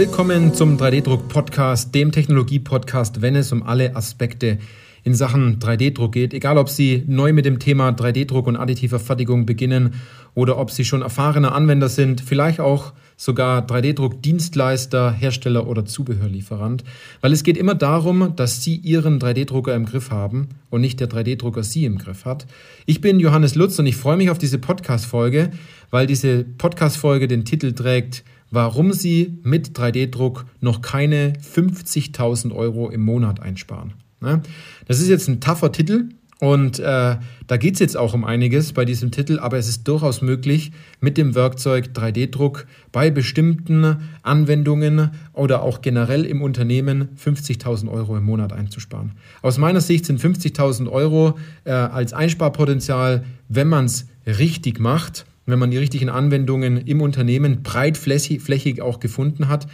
Willkommen zum 3D-Druck-Podcast, dem Technologie-Podcast, wenn es um alle Aspekte in Sachen 3D-Druck geht. Egal, ob Sie neu mit dem Thema 3D-Druck und additiver Fertigung beginnen oder ob Sie schon erfahrene Anwender sind, vielleicht auch sogar 3D-Druck-Dienstleister, Hersteller oder Zubehörlieferant. Weil es geht immer darum, dass Sie Ihren 3D-Drucker im Griff haben und nicht der 3D-Drucker Sie im Griff hat. Ich bin Johannes Lutz und ich freue mich auf diese Podcast-Folge, weil diese Podcast-Folge den Titel trägt warum Sie mit 3D-Druck noch keine 50.000 Euro im Monat einsparen. Ne? Das ist jetzt ein tougher Titel und äh, da geht es jetzt auch um einiges bei diesem Titel, aber es ist durchaus möglich, mit dem Werkzeug 3D-Druck bei bestimmten Anwendungen oder auch generell im Unternehmen 50.000 Euro im Monat einzusparen. Aus meiner Sicht sind 50.000 Euro äh, als Einsparpotenzial, wenn man es richtig macht, wenn man die richtigen Anwendungen im Unternehmen breitflächig auch gefunden hat,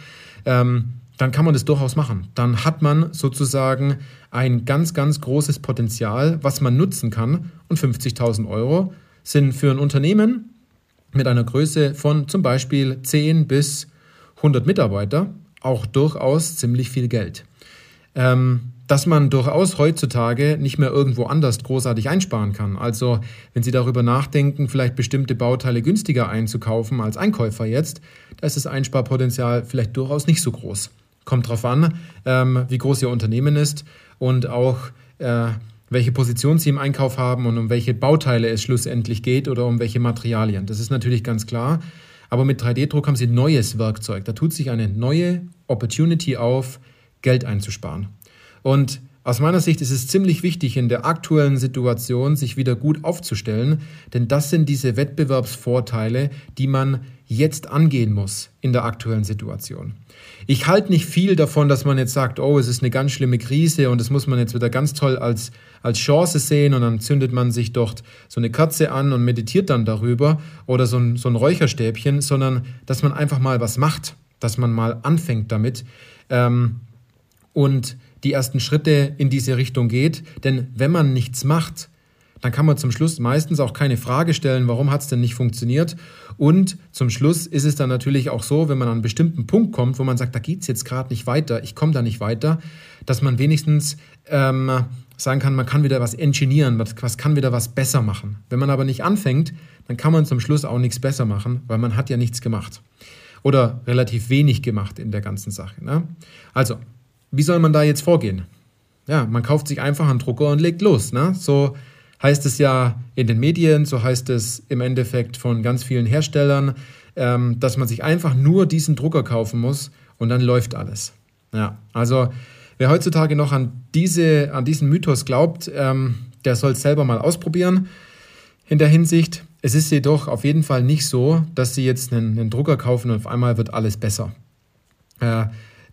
ähm, dann kann man das durchaus machen. Dann hat man sozusagen ein ganz, ganz großes Potenzial, was man nutzen kann. Und 50.000 Euro sind für ein Unternehmen mit einer Größe von zum Beispiel 10 bis 100 Mitarbeiter auch durchaus ziemlich viel Geld. Ähm, dass man durchaus heutzutage nicht mehr irgendwo anders großartig einsparen kann. Also wenn Sie darüber nachdenken, vielleicht bestimmte Bauteile günstiger einzukaufen als Einkäufer jetzt, da ist das Einsparpotenzial vielleicht durchaus nicht so groß. Kommt darauf an, ähm, wie groß Ihr Unternehmen ist und auch äh, welche Position Sie im Einkauf haben und um welche Bauteile es schlussendlich geht oder um welche Materialien. Das ist natürlich ganz klar. Aber mit 3D-Druck haben Sie neues Werkzeug. Da tut sich eine neue Opportunity auf, Geld einzusparen. Und aus meiner Sicht ist es ziemlich wichtig, in der aktuellen Situation sich wieder gut aufzustellen, denn das sind diese Wettbewerbsvorteile, die man jetzt angehen muss in der aktuellen Situation. Ich halte nicht viel davon, dass man jetzt sagt, oh, es ist eine ganz schlimme Krise und das muss man jetzt wieder ganz toll als, als Chance sehen und dann zündet man sich dort so eine Kerze an und meditiert dann darüber oder so ein, so ein Räucherstäbchen, sondern dass man einfach mal was macht, dass man mal anfängt damit. Ähm, und die ersten Schritte in diese Richtung geht. Denn wenn man nichts macht, dann kann man zum Schluss meistens auch keine Frage stellen, warum hat es denn nicht funktioniert. Und zum Schluss ist es dann natürlich auch so, wenn man an einen bestimmten Punkt kommt, wo man sagt, da geht es jetzt gerade nicht weiter, ich komme da nicht weiter, dass man wenigstens ähm, sagen kann, man kann wieder was engineieren, was, was kann wieder was besser machen. Wenn man aber nicht anfängt, dann kann man zum Schluss auch nichts besser machen, weil man hat ja nichts gemacht. Oder relativ wenig gemacht in der ganzen Sache. Ne? Also, wie soll man da jetzt vorgehen? Ja, man kauft sich einfach einen Drucker und legt los. Ne? So heißt es ja in den Medien, so heißt es im Endeffekt von ganz vielen Herstellern, ähm, dass man sich einfach nur diesen Drucker kaufen muss und dann läuft alles. Ja, also wer heutzutage noch an, diese, an diesen Mythos glaubt, ähm, der soll es selber mal ausprobieren. In der Hinsicht, es ist jedoch auf jeden Fall nicht so, dass Sie jetzt einen, einen Drucker kaufen und auf einmal wird alles besser. Äh,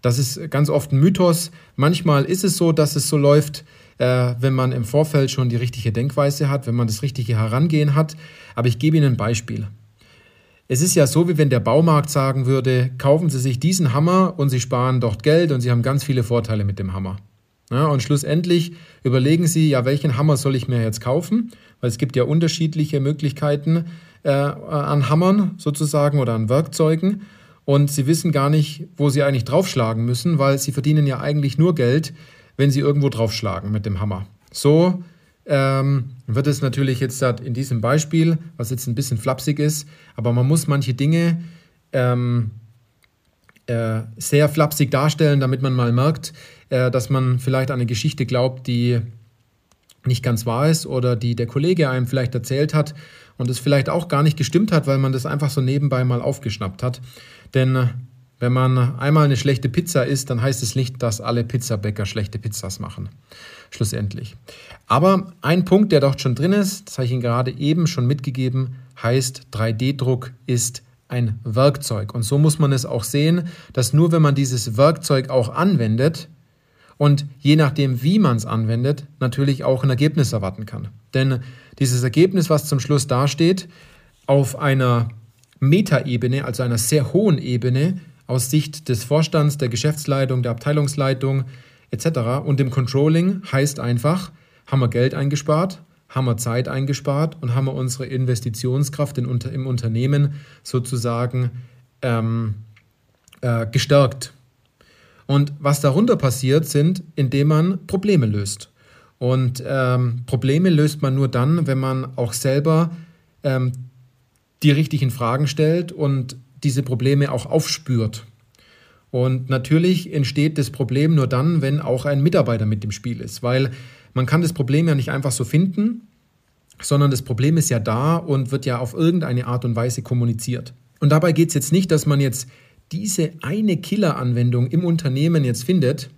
das ist ganz oft ein Mythos. Manchmal ist es so, dass es so läuft, äh, wenn man im Vorfeld schon die richtige Denkweise hat, wenn man das richtige Herangehen hat. Aber ich gebe Ihnen ein Beispiel. Es ist ja so, wie wenn der Baumarkt sagen würde, kaufen Sie sich diesen Hammer und Sie sparen dort Geld und Sie haben ganz viele Vorteile mit dem Hammer. Ja, und schlussendlich überlegen Sie, ja, welchen Hammer soll ich mir jetzt kaufen? Weil es gibt ja unterschiedliche Möglichkeiten äh, an Hammern sozusagen oder an Werkzeugen und sie wissen gar nicht, wo sie eigentlich draufschlagen müssen, weil sie verdienen ja eigentlich nur Geld, wenn sie irgendwo draufschlagen mit dem Hammer. So ähm, wird es natürlich jetzt in diesem Beispiel, was jetzt ein bisschen flapsig ist, aber man muss manche Dinge ähm, äh, sehr flapsig darstellen, damit man mal merkt, äh, dass man vielleicht an eine Geschichte glaubt, die nicht ganz wahr ist oder die der Kollege einem vielleicht erzählt hat und es vielleicht auch gar nicht gestimmt hat, weil man das einfach so nebenbei mal aufgeschnappt hat. Denn äh, wenn man einmal eine schlechte Pizza isst, dann heißt es nicht, dass alle Pizzabäcker schlechte Pizzas machen. Schlussendlich. Aber ein Punkt, der dort schon drin ist, das habe ich Ihnen gerade eben schon mitgegeben, heißt 3D-Druck ist ein Werkzeug. Und so muss man es auch sehen, dass nur wenn man dieses Werkzeug auch anwendet und je nachdem, wie man es anwendet, natürlich auch ein Ergebnis erwarten kann. Denn dieses Ergebnis, was zum Schluss dasteht, auf einer Metaebene, also einer sehr hohen Ebene aus Sicht des Vorstands, der Geschäftsleitung, der Abteilungsleitung etc. Und im Controlling heißt einfach, haben wir Geld eingespart, haben wir Zeit eingespart und haben wir unsere Investitionskraft in, im Unternehmen sozusagen ähm, äh, gestärkt. Und was darunter passiert, sind, indem man Probleme löst. Und ähm, Probleme löst man nur dann, wenn man auch selber ähm, die richtigen Fragen stellt und diese Probleme auch aufspürt. Und natürlich entsteht das Problem nur dann, wenn auch ein Mitarbeiter mit dem Spiel ist, weil man kann das Problem ja nicht einfach so finden, sondern das Problem ist ja da und wird ja auf irgendeine Art und Weise kommuniziert. Und dabei geht es jetzt nicht, dass man jetzt diese eine Killer-Anwendung im Unternehmen jetzt findet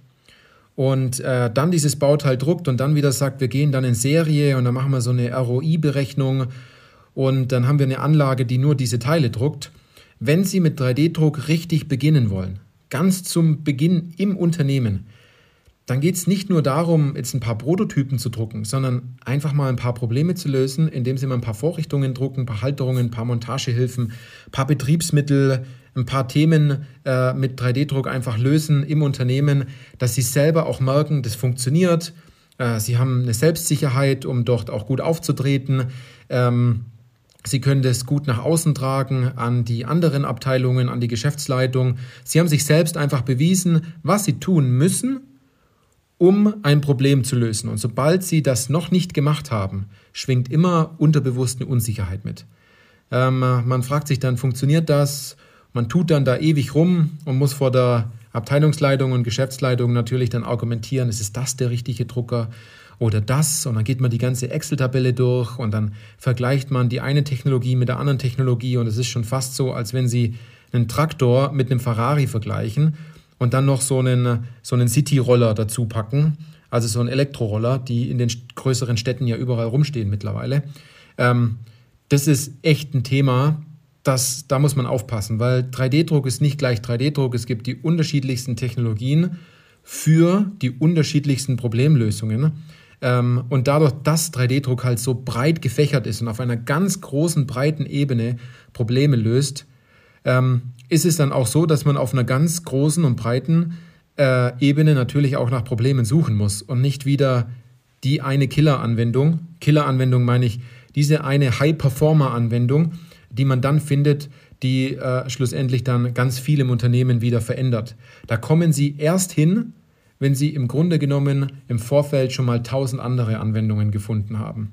und äh, dann dieses Bauteil druckt und dann wieder sagt, wir gehen dann in Serie und dann machen wir so eine ROI-Berechnung und dann haben wir eine Anlage, die nur diese Teile druckt. Wenn Sie mit 3D-Druck richtig beginnen wollen, ganz zum Beginn im Unternehmen, dann geht es nicht nur darum, jetzt ein paar Prototypen zu drucken, sondern einfach mal ein paar Probleme zu lösen, indem Sie mal ein paar Vorrichtungen drucken, ein paar Halterungen, ein paar Montagehilfen, ein paar Betriebsmittel, ein paar Themen äh, mit 3D-Druck einfach lösen im Unternehmen, dass sie selber auch merken, das funktioniert. Äh, sie haben eine Selbstsicherheit, um dort auch gut aufzutreten. Ähm, Sie können das gut nach außen tragen an die anderen Abteilungen, an die Geschäftsleitung. Sie haben sich selbst einfach bewiesen, was Sie tun müssen, um ein Problem zu lösen. Und sobald Sie das noch nicht gemacht haben, schwingt immer unterbewusst eine Unsicherheit mit. Ähm, man fragt sich dann, funktioniert das? Man tut dann da ewig rum und muss vor der Abteilungsleitung und Geschäftsleitung natürlich dann argumentieren, ist das der richtige Drucker oder das? Und dann geht man die ganze Excel-Tabelle durch und dann vergleicht man die eine Technologie mit der anderen Technologie und es ist schon fast so, als wenn Sie einen Traktor mit einem Ferrari vergleichen und dann noch so einen, so einen City-Roller dazu packen, also so einen Elektroroller, die in den größeren Städten ja überall rumstehen mittlerweile. Ähm, das ist echt ein Thema, das, da muss man aufpassen, weil 3D-Druck ist nicht gleich 3D-Druck. Es gibt die unterschiedlichsten Technologien für die unterschiedlichsten Problemlösungen. Ähm, und dadurch, dass 3D-Druck halt so breit gefächert ist und auf einer ganz großen, breiten Ebene Probleme löst, ähm, ist es dann auch so, dass man auf einer ganz großen und breiten äh, Ebene natürlich auch nach Problemen suchen muss und nicht wieder die eine Killer-Anwendung. Killer-Anwendung meine ich, diese eine High-Performer-Anwendung, die man dann findet, die äh, schlussendlich dann ganz viel im Unternehmen wieder verändert. Da kommen Sie erst hin, wenn Sie im Grunde genommen im Vorfeld schon mal tausend andere Anwendungen gefunden haben.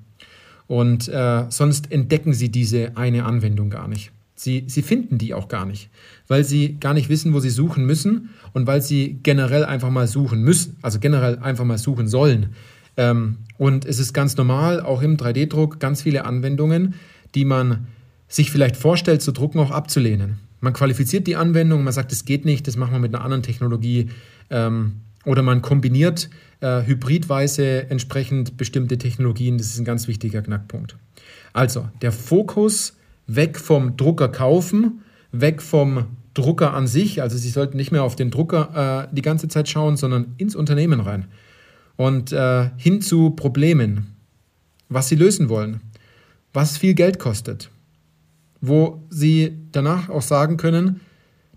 Und äh, sonst entdecken Sie diese eine Anwendung gar nicht. Sie, sie finden die auch gar nicht, weil Sie gar nicht wissen, wo Sie suchen müssen und weil Sie generell einfach mal suchen müssen, also generell einfach mal suchen sollen. Ähm, und es ist ganz normal, auch im 3D-Druck, ganz viele Anwendungen, die man sich vielleicht vorstellt zu drucken, auch abzulehnen. Man qualifiziert die Anwendung, man sagt, es geht nicht, das machen wir mit einer anderen Technologie. Ähm, oder man kombiniert äh, hybridweise entsprechend bestimmte Technologien. Das ist ein ganz wichtiger Knackpunkt. Also der Fokus weg vom Drucker kaufen, weg vom Drucker an sich. Also Sie sollten nicht mehr auf den Drucker äh, die ganze Zeit schauen, sondern ins Unternehmen rein. Und äh, hin zu Problemen, was Sie lösen wollen, was viel Geld kostet, wo Sie danach auch sagen können,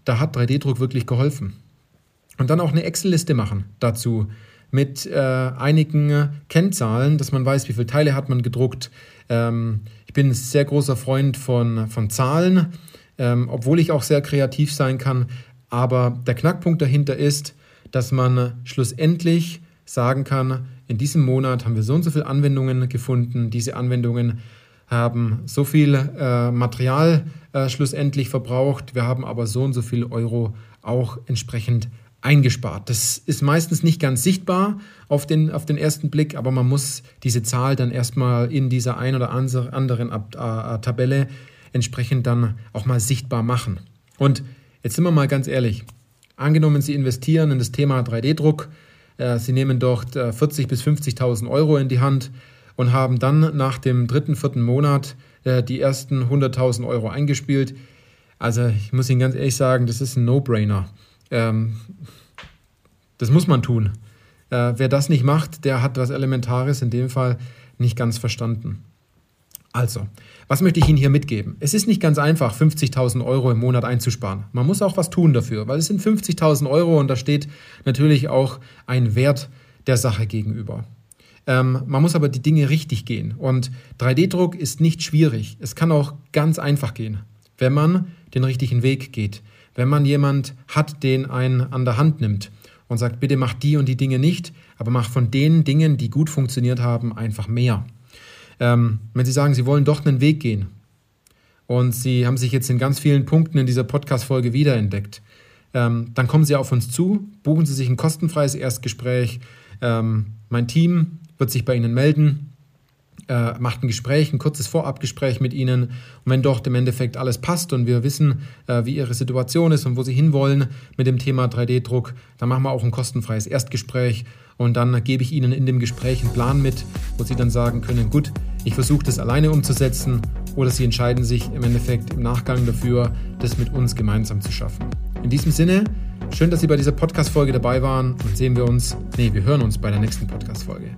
da hat 3D-Druck wirklich geholfen. Und dann auch eine Excel-Liste machen dazu mit äh, einigen Kennzahlen, dass man weiß, wie viele Teile hat man gedruckt. Ähm, ich bin ein sehr großer Freund von, von Zahlen, ähm, obwohl ich auch sehr kreativ sein kann. Aber der Knackpunkt dahinter ist, dass man schlussendlich sagen kann, in diesem Monat haben wir so und so viele Anwendungen gefunden. Diese Anwendungen haben so viel äh, Material äh, schlussendlich verbraucht, wir haben aber so und so viel Euro auch entsprechend eingespart. Das ist meistens nicht ganz sichtbar auf den, auf den ersten Blick, aber man muss diese Zahl dann erstmal in dieser ein oder anderen Ab äh, Tabelle entsprechend dann auch mal sichtbar machen. Und jetzt sind wir mal ganz ehrlich. Angenommen, Sie investieren in das Thema 3D-Druck, äh, Sie nehmen dort äh, 40.000 bis 50.000 Euro in die Hand und haben dann nach dem dritten, vierten Monat äh, die ersten 100.000 Euro eingespielt. Also ich muss Ihnen ganz ehrlich sagen, das ist ein No-Brainer. Ähm, das muss man tun. Äh, wer das nicht macht, der hat was Elementares in dem Fall nicht ganz verstanden. Also, was möchte ich Ihnen hier mitgeben? Es ist nicht ganz einfach, 50.000 Euro im Monat einzusparen. Man muss auch was tun dafür, weil es sind 50.000 Euro und da steht natürlich auch ein Wert der Sache gegenüber. Ähm, man muss aber die Dinge richtig gehen. Und 3D-Druck ist nicht schwierig. Es kann auch ganz einfach gehen, wenn man den richtigen Weg geht wenn man jemand hat, den einen an der Hand nimmt und sagt, bitte mach die und die Dinge nicht, aber mach von den Dingen, die gut funktioniert haben, einfach mehr. Ähm, wenn Sie sagen, Sie wollen doch einen Weg gehen und Sie haben sich jetzt in ganz vielen Punkten in dieser Podcast-Folge wiederentdeckt, ähm, dann kommen Sie auf uns zu, buchen Sie sich ein kostenfreies Erstgespräch. Ähm, mein Team wird sich bei Ihnen melden äh, macht ein Gespräch, ein kurzes Vorabgespräch mit Ihnen. Und wenn dort im Endeffekt alles passt und wir wissen, äh, wie Ihre Situation ist und wo Sie hinwollen mit dem Thema 3D-Druck, dann machen wir auch ein kostenfreies Erstgespräch. Und dann gebe ich Ihnen in dem Gespräch einen Plan mit, wo Sie dann sagen können, gut, ich versuche das alleine umzusetzen oder Sie entscheiden sich im Endeffekt im Nachgang dafür, das mit uns gemeinsam zu schaffen. In diesem Sinne, schön, dass Sie bei dieser Podcast-Folge dabei waren und sehen wir uns, nee, wir hören uns bei der nächsten Podcast-Folge.